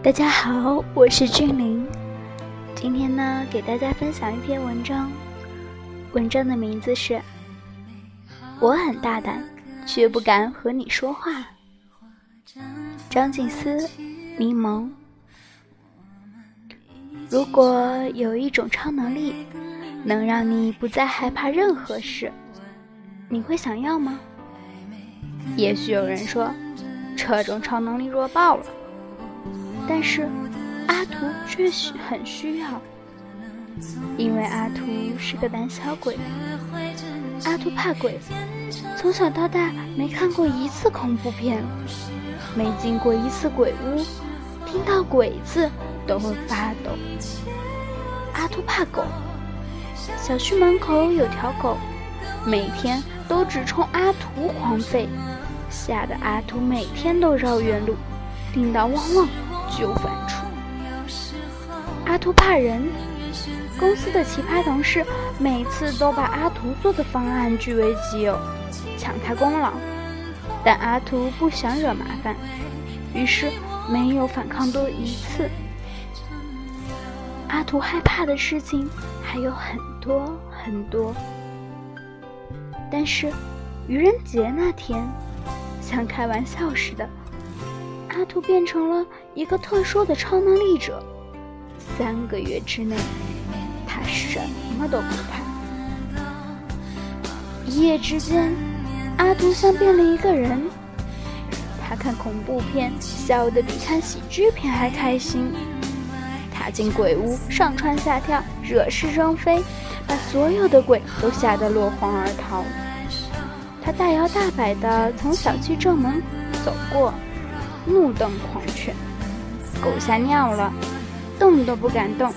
大家好，我是俊林。今天呢，给大家分享一篇文章，文章的名字是《我很大胆，却不敢和你说话》。张静思，柠檬。如果有一种超能力，能让你不再害怕任何事，你会想要吗？也许有人说，这种超能力弱爆了。但是，阿图却需很需要，因为阿图是个胆小鬼。阿图怕鬼，从小到大没看过一次恐怖片，没进过一次鬼屋，听到鬼字都会发抖。阿图怕狗，小区门口有条狗，每天都只冲阿图狂吠，吓得阿图每天都绕远路，听到汪汪。就反刍。阿图怕人，公司的奇葩同事每次都把阿图做的方案据为己有，抢他功劳。但阿图不想惹麻烦，于是没有反抗多一次。阿图害怕的事情还有很多很多，但是愚人节那天，像开玩笑似的。阿图变成了一个特殊的超能力者，三个月之内，他什么都不怕。一夜之间，阿图像变了一个人。他看恐怖片笑得比看喜剧片还开心，他进鬼屋上蹿下跳，惹是生非，把所有的鬼都吓得落荒而逃。他大摇大摆地从小区正门走过。怒瞪狂犬，狗吓尿了，动都不敢动，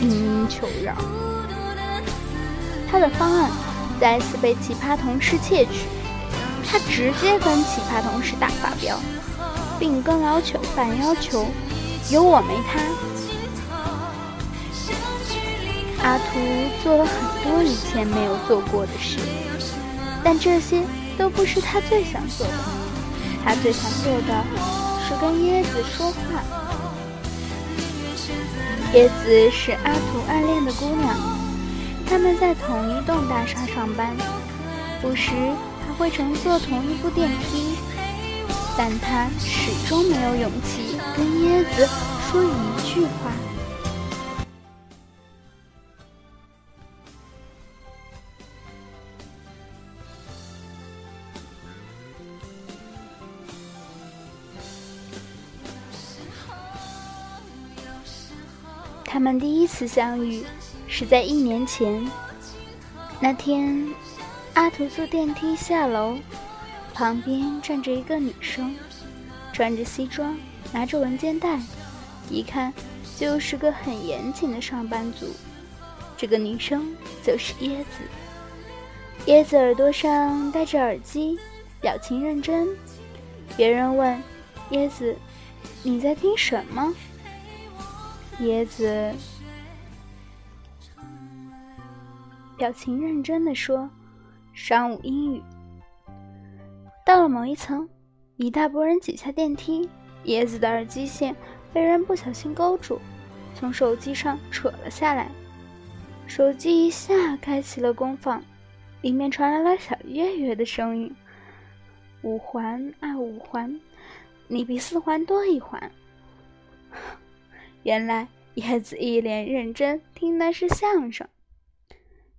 嘤嘤求饶。他的方案再次被奇葩同事窃取，他直接跟奇葩同事大发飙，并跟要求反要求，有我没他。阿图做了很多以前没有做过的事，但这些都不是他最想做的。他最想做的是跟椰子说话。椰子是阿图暗恋的姑娘，他们在同一栋大厦上班，有时还会乘坐同一部电梯，但他始终没有勇气跟椰子说一句话。我们第一次相遇是在一年前。那天，阿图坐电梯下楼，旁边站着一个女生，穿着西装，拿着文件袋，一看就是个很严谨的上班族。这个女生就是椰子。椰子耳朵上戴着耳机，表情认真。别人问椰子：“你在听什么？”椰子表情认真的说：“商务英语。”到了某一层，一大波人挤下电梯，椰子的耳机线被人不小心勾住，从手机上扯了下来。手机一下开启了功放，里面传来了小月月的声音：“五环啊五环，你比四环多一环。”原来叶子一脸认真听的是相声，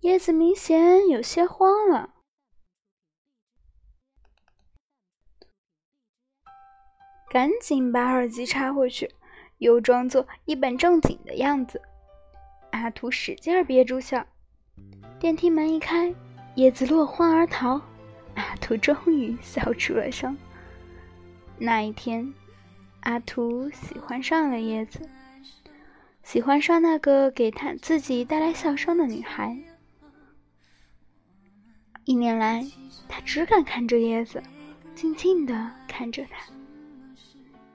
叶子明显有些慌了，赶紧把耳机插回去，又装作一本正经的样子。阿图使劲憋住笑，电梯门一开，叶子落荒而逃，阿图终于笑出了声。那一天，阿图喜欢上了叶子。喜欢上那个给他自己带来笑声的女孩。一年来，他只敢看着叶子，静静的看着他。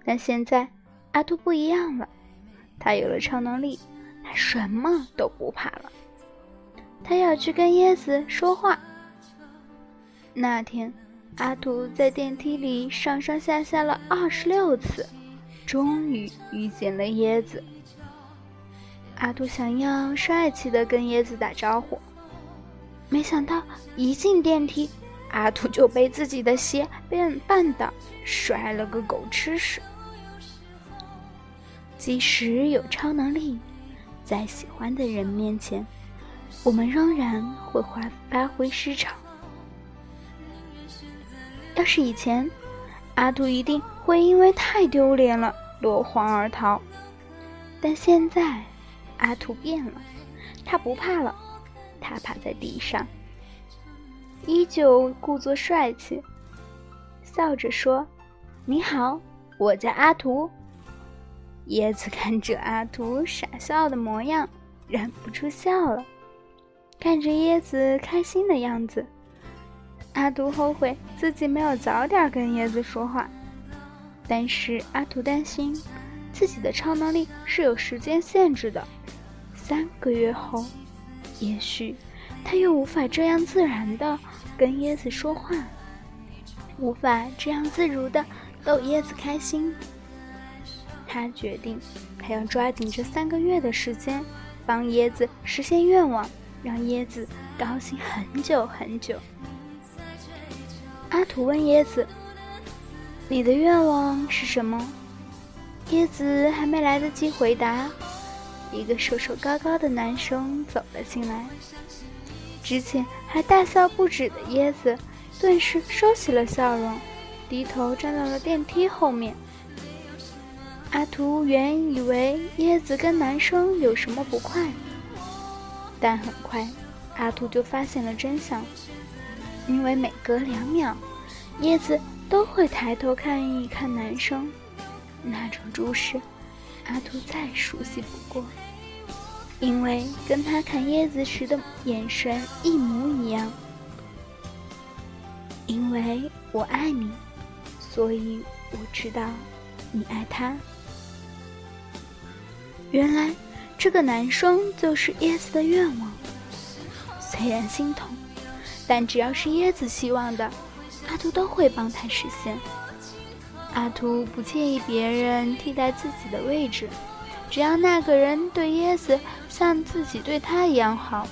但现在，阿图不一样了，他有了超能力，他什么都不怕了。他要去跟椰子说话。那天，阿图在电梯里上上下下了二十六次，终于遇见了椰子。阿图想要帅气的跟椰子打招呼，没想到一进电梯，阿图就被自己的鞋绊绊倒，摔了个狗吃屎。即使有超能力，在喜欢的人面前，我们仍然会发发挥失常。要是以前，阿杜一定会因为太丢脸了落荒而逃。但现在，阿图变了，他不怕了，他趴在地上，依旧故作帅气，笑着说：“你好，我叫阿图。”椰子看着阿图傻笑的模样，忍不住笑了。看着椰子开心的样子。阿图后悔自己没有早点跟椰子说话，但是阿图担心自己的超能力是有时间限制的，三个月后，也许他又无法这样自然的跟椰子说话，无法这样自如的逗椰子开心。他决定，他要抓紧这三个月的时间，帮椰子实现愿望，让椰子高兴很久很久。阿土问椰子：“你的愿望是什么？”椰子还没来得及回答，一个瘦瘦高高的男生走了进来。之前还大笑不止的椰子，顿时收起了笑容，低头站到了电梯后面。阿图原以为椰子跟男生有什么不快，但很快，阿图就发现了真相。因为每隔两秒，椰子都会抬头看一看男生，那种注视，阿图再熟悉不过。因为跟他看椰子时的眼神一模一样。因为我爱你，所以我知道你爱他。原来，这个男生就是椰子的愿望。虽然心痛。但只要是椰子希望的，阿图都会帮他实现。阿图不介意别人替代自己的位置，只要那个人对椰子像自己对他一样好。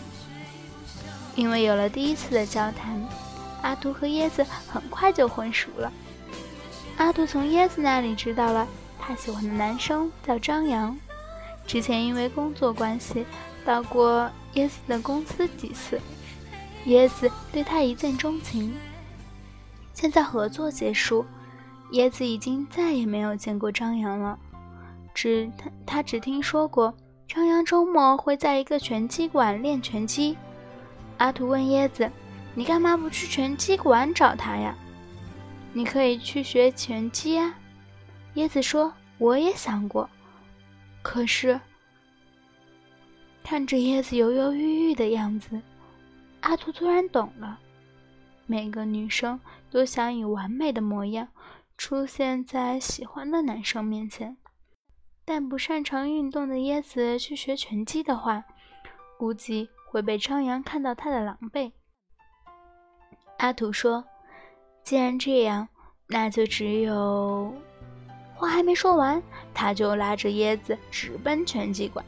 因为有了第一次的交谈，阿图和椰子很快就混熟了。阿图从椰子那里知道了他喜欢的男生叫张扬，之前因为工作关系到过椰子的公司几次。椰子对他一见钟情。现在合作结束，椰子已经再也没有见过张扬了。只他他只听说过张扬周末会在一个拳击馆练拳击。阿图问椰子：“你干嘛不去拳击馆找他呀？你可以去学拳击啊。”椰子说：“我也想过，可是……”看着椰子犹犹豫豫的样子。阿图突然懂了，每个女生都想以完美的模样出现在喜欢的男生面前，但不擅长运动的椰子去学拳击的话，估计会被张扬看到他的狼狈。阿土说：“既然这样，那就只有……”话还没说完，他就拉着椰子直奔拳击馆。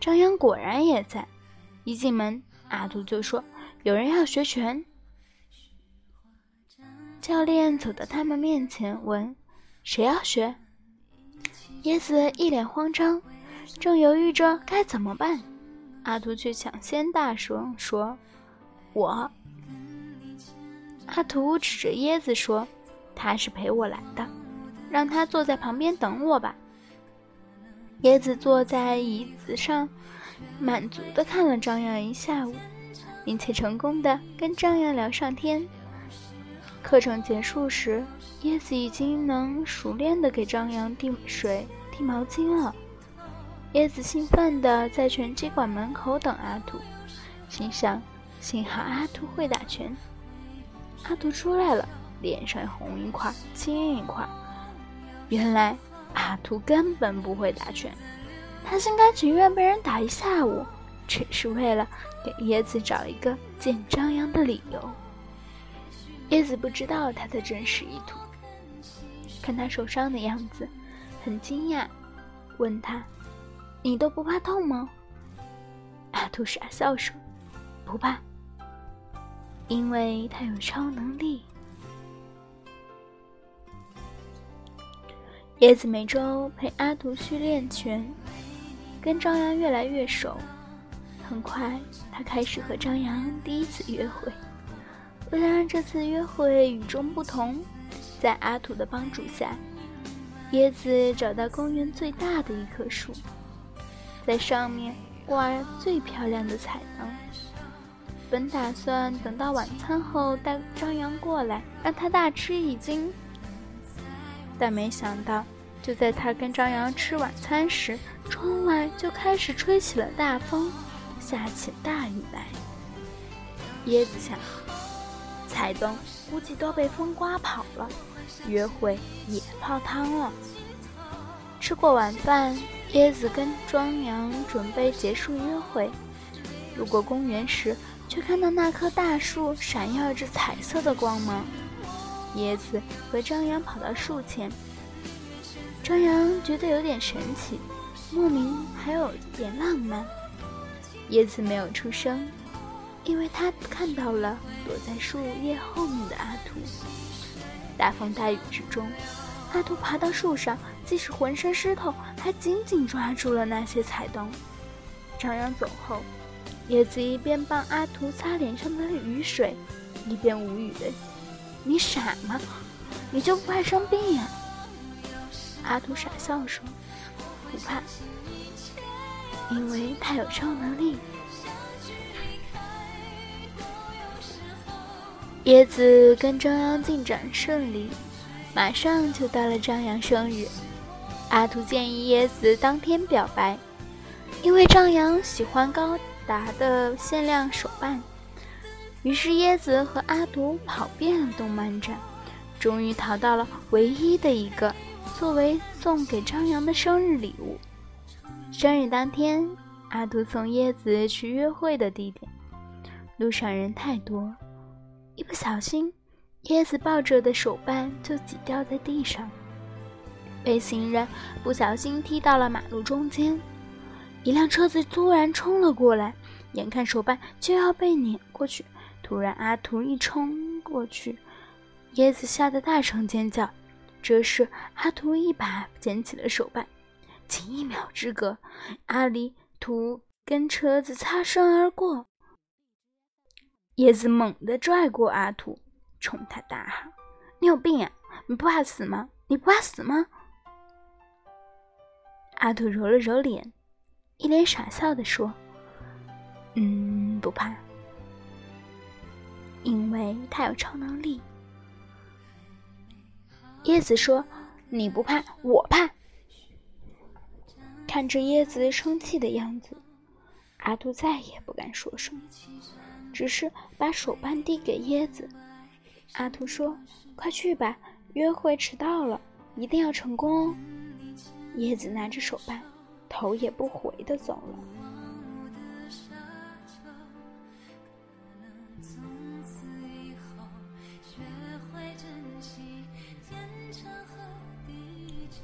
张扬果然也在，一进门，阿土就说。有人要学拳，教练走到他们面前问：“谁要学？”椰子一脸慌张，正犹豫着该怎么办。阿图却抢先大声说：“我。”阿图指着椰子说：“他是陪我来的，让他坐在旁边等我吧。”椰子坐在椅子上，满足的看了张扬一下午。并且成功的跟张扬聊上天。课程结束时，椰子已经能熟练的给张扬递水、递毛巾了。椰子兴奋的在拳击馆门口等阿图，心想：幸好阿图会打拳。阿图出来了，脸上红一块青一块。原来阿图根本不会打拳，他心甘情愿被人打一下午。只是为了给椰子找一个见张扬的理由。叶子不知道他的真实意图，看他受伤的样子，很惊讶，问他：“你都不怕痛吗？”阿图傻笑说：“不怕，因为他有超能力。”叶子每周陪阿图去练拳，跟张扬越来越熟。很快，他开始和张扬第一次约会。为了让这次约会与众不同，在阿土的帮助下，椰子找到公园最大的一棵树，在上面挂最漂亮的彩灯。本打算等到晚餐后带张扬过来，让他大吃一惊，但没想到，就在他跟张扬吃晚餐时，窗外就开始吹起了大风，下起大雨来。椰子想。彩灯估计都被风刮跑了，约会也泡汤了。吃过晚饭，椰子跟庄阳准备结束约会。路过公园时，却看到那棵大树闪耀着彩色的光芒。椰子和张扬跑到树前，张扬觉得有点神奇，莫名还有点浪漫。椰子没有出声。因为他看到了躲在树叶后面的阿图。大风大雨之中，阿图爬到树上，即使浑身湿透，还紧紧抓住了那些彩灯。张扬走后，叶子一边帮阿图擦脸上的雨水，一边无语的：“你傻吗？你就不怕生病呀？”阿图傻笑说：“不怕，因为他有超能力。”椰子跟张扬进展顺利，马上就到了张扬生日。阿图建议椰子当天表白，因为张扬喜欢高达的限量手办。于是椰子和阿图跑遍了动漫展，终于淘到了唯一的一个，作为送给张扬的生日礼物。生日当天，阿图送椰子去约会的地点，路上人太多。一不小心，椰子抱着的手办就挤掉在地上，被行人不小心踢到了马路中间。一辆车子突然冲了过来，眼看手办就要被碾过去，突然阿图一冲过去，椰子吓得大声尖叫。这时阿图一把捡起了手办，仅一秒之隔，阿离图跟车子擦身而过。叶子猛地拽过阿土，冲他大喊：“你有病啊！你不怕死吗？你不怕死吗？”阿土揉了揉脸，一脸傻笑的说：“嗯，不怕，因为他有超能力。”叶子说：“你不怕，我怕。”看着叶子生气的样子，阿土再也不敢说什么。只是把手办递给椰子，阿图说：“快去吧，约会迟到了，一定要成功哦。”椰子拿着手办，头也不回的走了。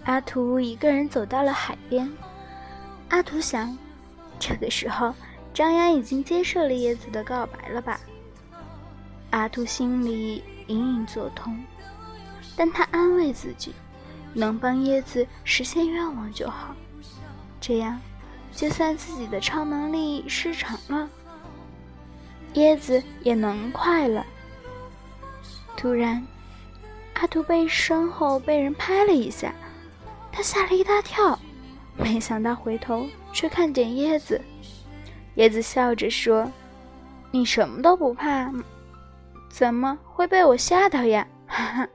阿图一个人走到了海边，阿图想，这个时候。张扬已经接受了叶子的告白了吧？阿图心里隐隐作痛，但他安慰自己，能帮叶子实现愿望就好。这样，就算自己的超能力失常了，叶子也能快乐。突然，阿图被身后被人拍了一下，他吓了一大跳，没想到回头却看见椰子。椰子笑着说：“你什么都不怕，怎么会被我吓到呀？”哈哈。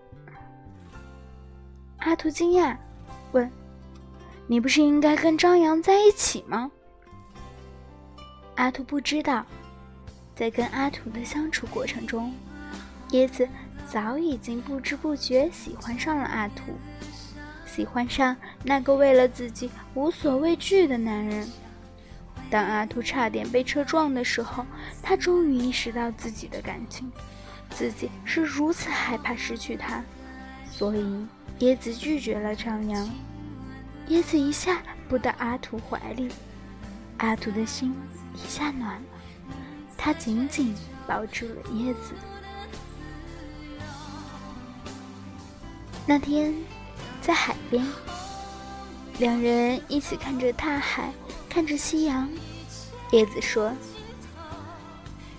阿图惊讶，问：“你不是应该跟张扬在一起吗？”阿图不知道，在跟阿图的相处过程中，椰子早已经不知不觉喜欢上了阿图，喜欢上那个为了自己无所畏惧的男人。当阿图差点被车撞的时候，他终于意识到自己的感情，自己是如此害怕失去他，所以椰子拒绝了张扬。椰子一下扑到阿图怀里，阿图的心一下暖了，他紧紧抱住了椰子。那天，在海边，两人一起看着大海，看着夕阳。叶子说：“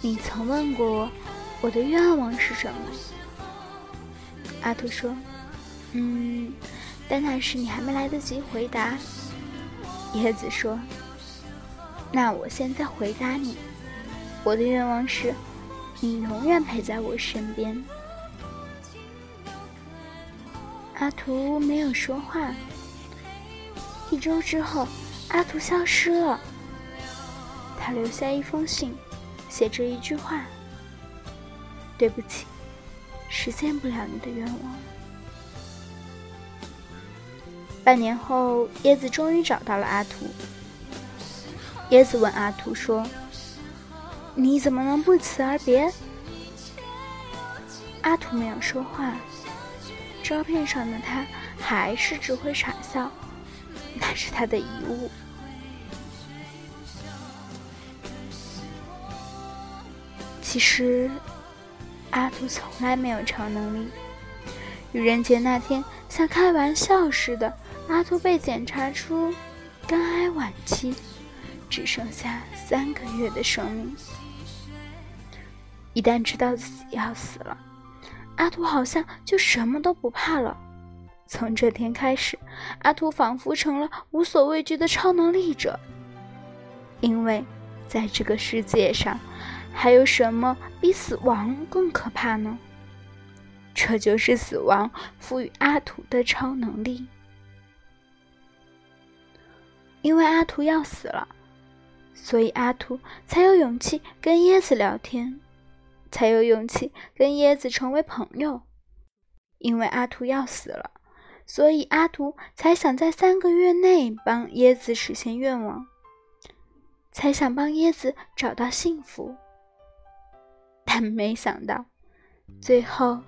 你曾问过我，我的愿望是什么？”阿图说：“嗯，但那时你还没来得及回答。”叶子说：“那我现在回答你，我的愿望是，你永远陪在我身边。”阿图没有说话。一周之后，阿图消失了。他留下一封信，写着一句话：“对不起，实现不了你的愿望。”半年后，椰子终于找到了阿图。椰子问阿图说：“你怎么能不辞而别？”阿图没有说话。照片上的他还是只会傻笑，那是他的遗物。其实，阿图从来没有超能力。愚人节那天，像开玩笑似的，阿图被检查出肝癌晚期，只剩下三个月的生命。一旦知道自己要死了。阿图好像就什么都不怕了。从这天开始，阿图仿佛成了无所畏惧的超能力者。因为，在这个世界上，还有什么比死亡更可怕呢？这就是死亡赋予阿图的超能力。因为阿图要死了，所以阿图才有勇气跟椰子聊天。才有勇气跟椰子成为朋友，因为阿图要死了，所以阿图才想在三个月内帮椰子实现愿望，才想帮椰子找到幸福。但没想到，最后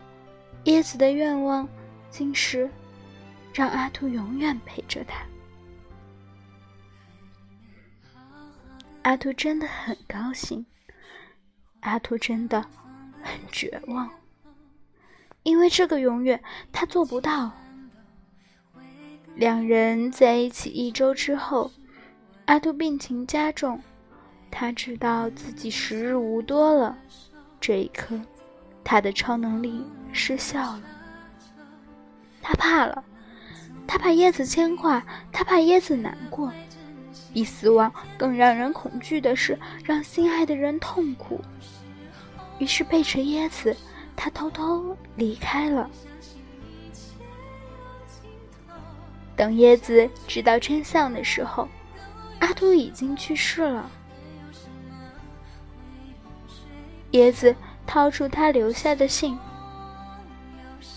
椰子的愿望竟是让阿图永远陪着他。阿图真的很高兴。阿图真的很绝望，因为这个永远他做不到。两人在一起一周之后，阿杜病情加重，他知道自己时日无多了。这一刻，他的超能力失效了。他怕了，他怕椰子牵挂，他怕椰子难过。比死亡更让人恐惧的是，让心爱的人痛苦。于是背着椰子，他偷偷离开了。等椰子知道真相的时候，阿图已经去世了。椰子掏出他留下的信：“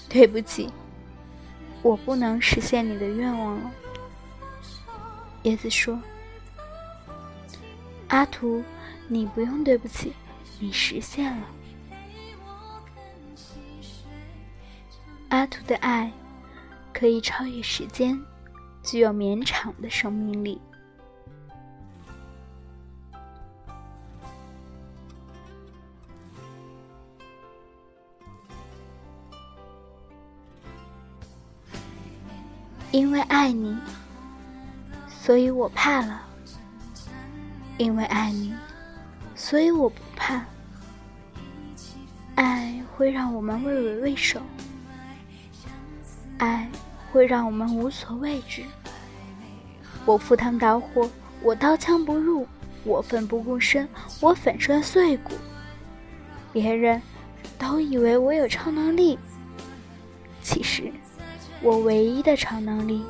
对不起，我不能实现你的愿望了。”椰子说：“阿图，你不用对不起。”你实现了，阿图的爱可以超越时间，具有绵长的生命力。因为爱你，所以我怕了。因为爱你。所以我不怕，爱会让我们畏畏畏首，爱会让我们无所畏惧。我赴汤蹈火，我刀枪不入，我奋不顾身，我粉身碎骨。别人都以为我有超能力，其实我唯一的超能力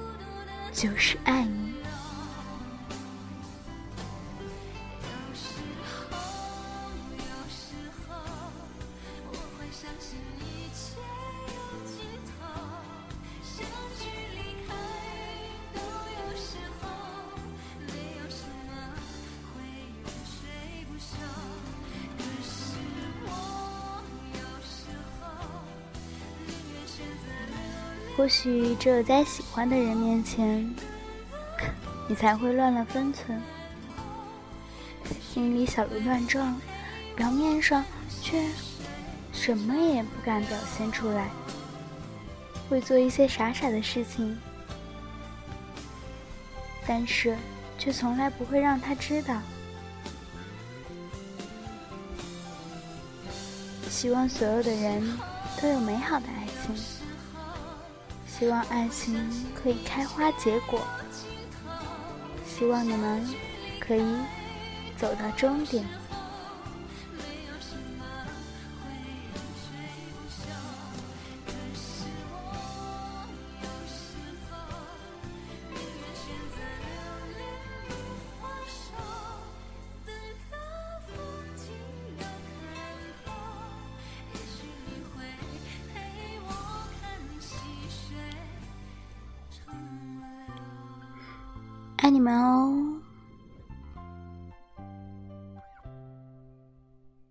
就是爱你。或许只有在喜欢的人面前，你才会乱了分寸，心里小鹿乱撞，表面上却什么也不敢表现出来，会做一些傻傻的事情，但是却从来不会让他知道。希望所有的人都有美好的爱情，希望爱情可以开花结果。希望你们可以走到终点。